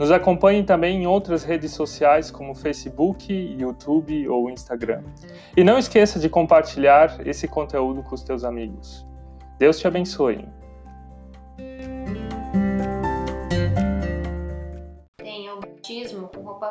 Nos acompanhe também em outras redes sociais como Facebook, YouTube ou Instagram. E não esqueça de compartilhar esse conteúdo com os teus amigos. Deus te abençoe.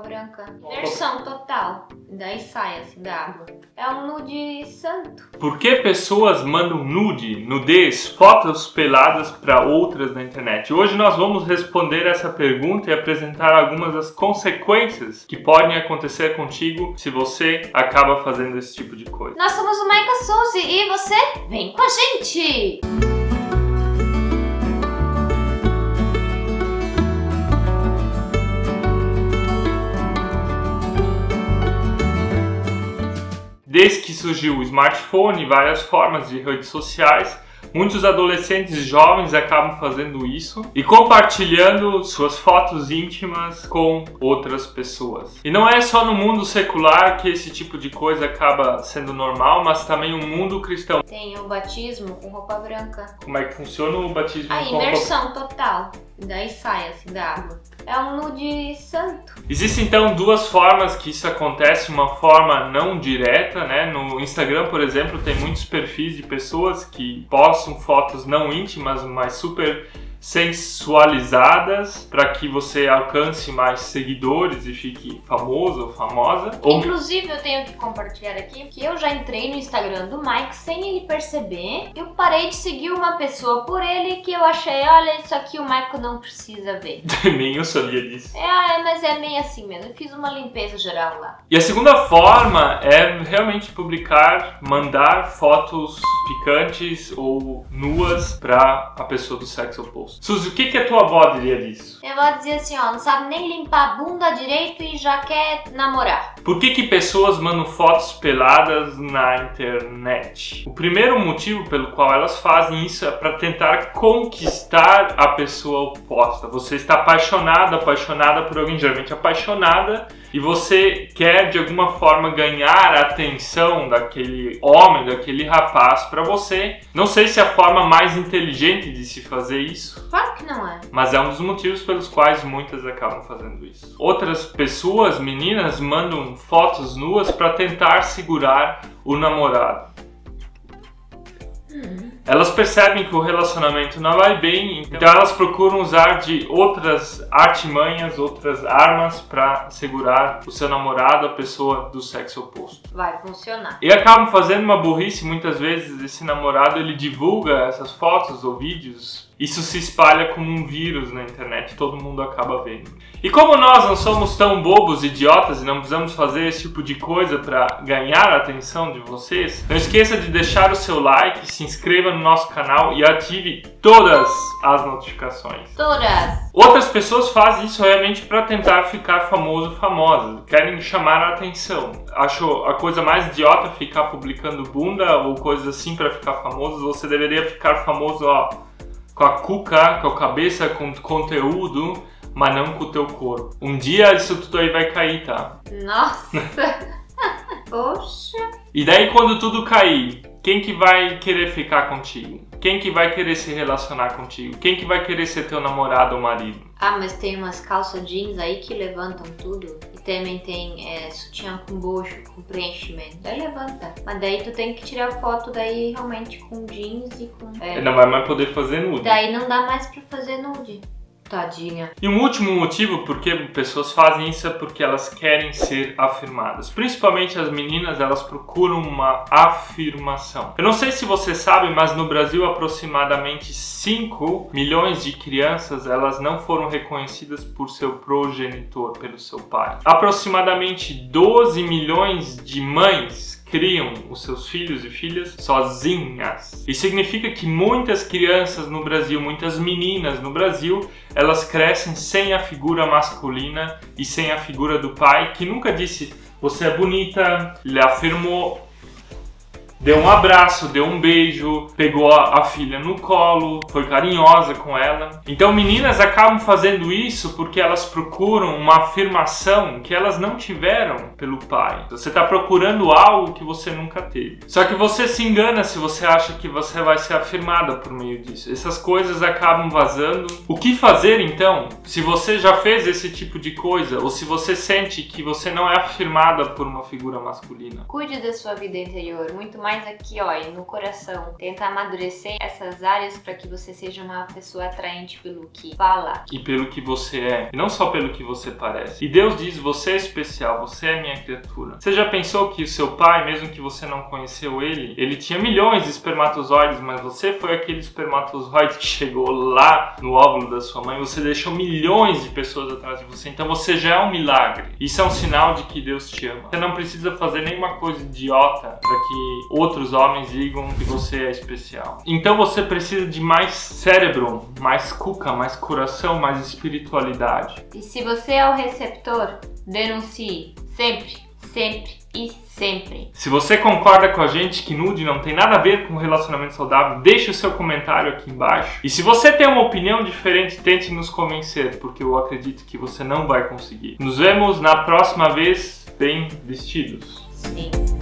Branca. Versão total. Daí sai assim da água. É um nude santo. Por que pessoas mandam nude, nudez, fotos peladas para outras na internet? Hoje nós vamos responder essa pergunta e apresentar algumas das consequências que podem acontecer contigo se você acaba fazendo esse tipo de coisa. Nós somos o Maika Souza e você vem com a gente! Desde que surgiu o smartphone e várias formas de redes sociais, muitos adolescentes jovens acabam fazendo isso e compartilhando suas fotos íntimas com outras pessoas. E não é só no mundo secular que esse tipo de coisa acaba sendo normal, mas também no mundo cristão. Tem o batismo com roupa branca. Como é que funciona o batismo A com roupa imersão total. Daí sai assim da água. É um nude santo. Existem então duas formas que isso acontece, uma forma não direta, né? No Instagram, por exemplo, tem muitos perfis de pessoas que postam fotos não íntimas, mas super sensualizadas para que você alcance mais seguidores e fique famoso ou famosa. Ou... Inclusive, eu tenho que compartilhar aqui que eu já entrei no Instagram do Mike sem ele perceber. Eu parei de seguir uma pessoa por ele que eu achei, olha, isso aqui o Michael não precisa ver. Nem eu sabia disso. É, mas é meio assim mesmo. Eu fiz uma limpeza geral lá. E a segunda forma é realmente publicar, mandar fotos picantes ou nuas para a pessoa do sexo oposto. Suzy, o que, que a tua avó diria disso? Minha avó dizia assim, ó, não sabe nem limpar a bunda direito e já quer namorar. Por que, que pessoas mandam fotos peladas na internet? O primeiro motivo pelo qual elas fazem isso é para tentar conquistar a pessoa oposta. Você está apaixonado, apaixonada por alguém, geralmente apaixonada, e você quer de alguma forma ganhar a atenção daquele homem, daquele rapaz para você. Não sei se é a forma mais inteligente de se fazer isso. Claro que não é. Mas é um dos motivos pelos quais muitas acabam fazendo isso. Outras pessoas, meninas, mandam fotos nuas para tentar segurar o namorado. Hum. Elas percebem que o relacionamento não vai bem, então elas procuram usar de outras artimanhas, outras armas para segurar o seu namorado, a pessoa do sexo oposto. Vai funcionar. E acabam fazendo uma burrice, muitas vezes esse namorado ele divulga essas fotos ou vídeos isso se espalha como um vírus na internet, todo mundo acaba vendo. E como nós não somos tão bobos, idiotas e não precisamos fazer esse tipo de coisa para ganhar a atenção de vocês, não esqueça de deixar o seu like, se inscreva no nosso canal e ative todas as notificações. Todas. Outras pessoas fazem isso realmente para tentar ficar famoso, famosa, querem chamar a atenção. Acho a coisa mais idiota ficar publicando bunda ou coisas assim para ficar famoso. Você deveria ficar famoso, ó com a cuca, com a cabeça, com conteúdo, mas não com o teu corpo. Um dia isso tudo aí vai cair, tá? Nossa! Poxa! E daí quando tudo cair, quem que vai querer ficar contigo? Quem que vai querer se relacionar contigo? Quem que vai querer ser teu namorado ou marido? Ah, mas tem umas calças jeans aí que levantam tudo. Também tem é, sutiã com bojo, com preenchimento. Daí levanta. Mas daí tu tem que tirar foto daí realmente com jeans e com... É. Não vai mais poder fazer nude. Daí não dá mais pra fazer nude. Tadinha. E um último motivo por que pessoas fazem isso é porque elas querem ser afirmadas. Principalmente as meninas, elas procuram uma afirmação. Eu não sei se você sabe, mas no Brasil aproximadamente 5 milhões de crianças, elas não foram reconhecidas por seu progenitor, pelo seu pai. Aproximadamente 12 milhões de mães criam os seus filhos e filhas sozinhas. Isso significa que muitas crianças no Brasil, muitas meninas no Brasil, elas crescem sem a figura masculina e sem a figura do pai que nunca disse você é bonita, lhe afirmou deu um abraço, deu um beijo, pegou a, filha no colo, foi carinhosa com ela. Então meninas acabam fazendo isso porque elas procuram uma afirmação que elas não tiveram pelo pai. Você está procurando algo que você nunca teve. Só que você se engana se você acha que você vai ser afirmada por meio disso. Essas coisas acabam vazando. O que fazer então? Se você já fez esse tipo de coisa ou se você sente que você não é afirmada por uma figura masculina. Cuide da sua vida interior, muito mais aqui, ó, no coração. Tenta amadurecer essas áreas para que você seja uma pessoa atraente pelo que fala e pelo que você é, e não só pelo que você parece. E Deus diz: "Você é especial, você é minha criatura". Você já pensou que o seu pai, mesmo que você não conheceu ele, ele tinha milhões de espermatozoides, mas você foi aquele espermatozoide que chegou lá no óvulo da sua mãe, você deixou milhões de pessoas atrás de você. Então você já é um milagre. Isso é um sinal de que Deus te ama. Você não precisa fazer nenhuma coisa idiota para que outros homens digam que você é especial. Então você precisa de mais cérebro, mais cuca, mais coração, mais espiritualidade. E se você é o receptor, denuncie sempre, sempre e sempre. Se você concorda com a gente que nude não tem nada a ver com relacionamento saudável, deixe o seu comentário aqui embaixo. E se você tem uma opinião diferente, tente nos convencer, porque eu acredito que você não vai conseguir. Nos vemos na próxima vez bem vestidos. Sim.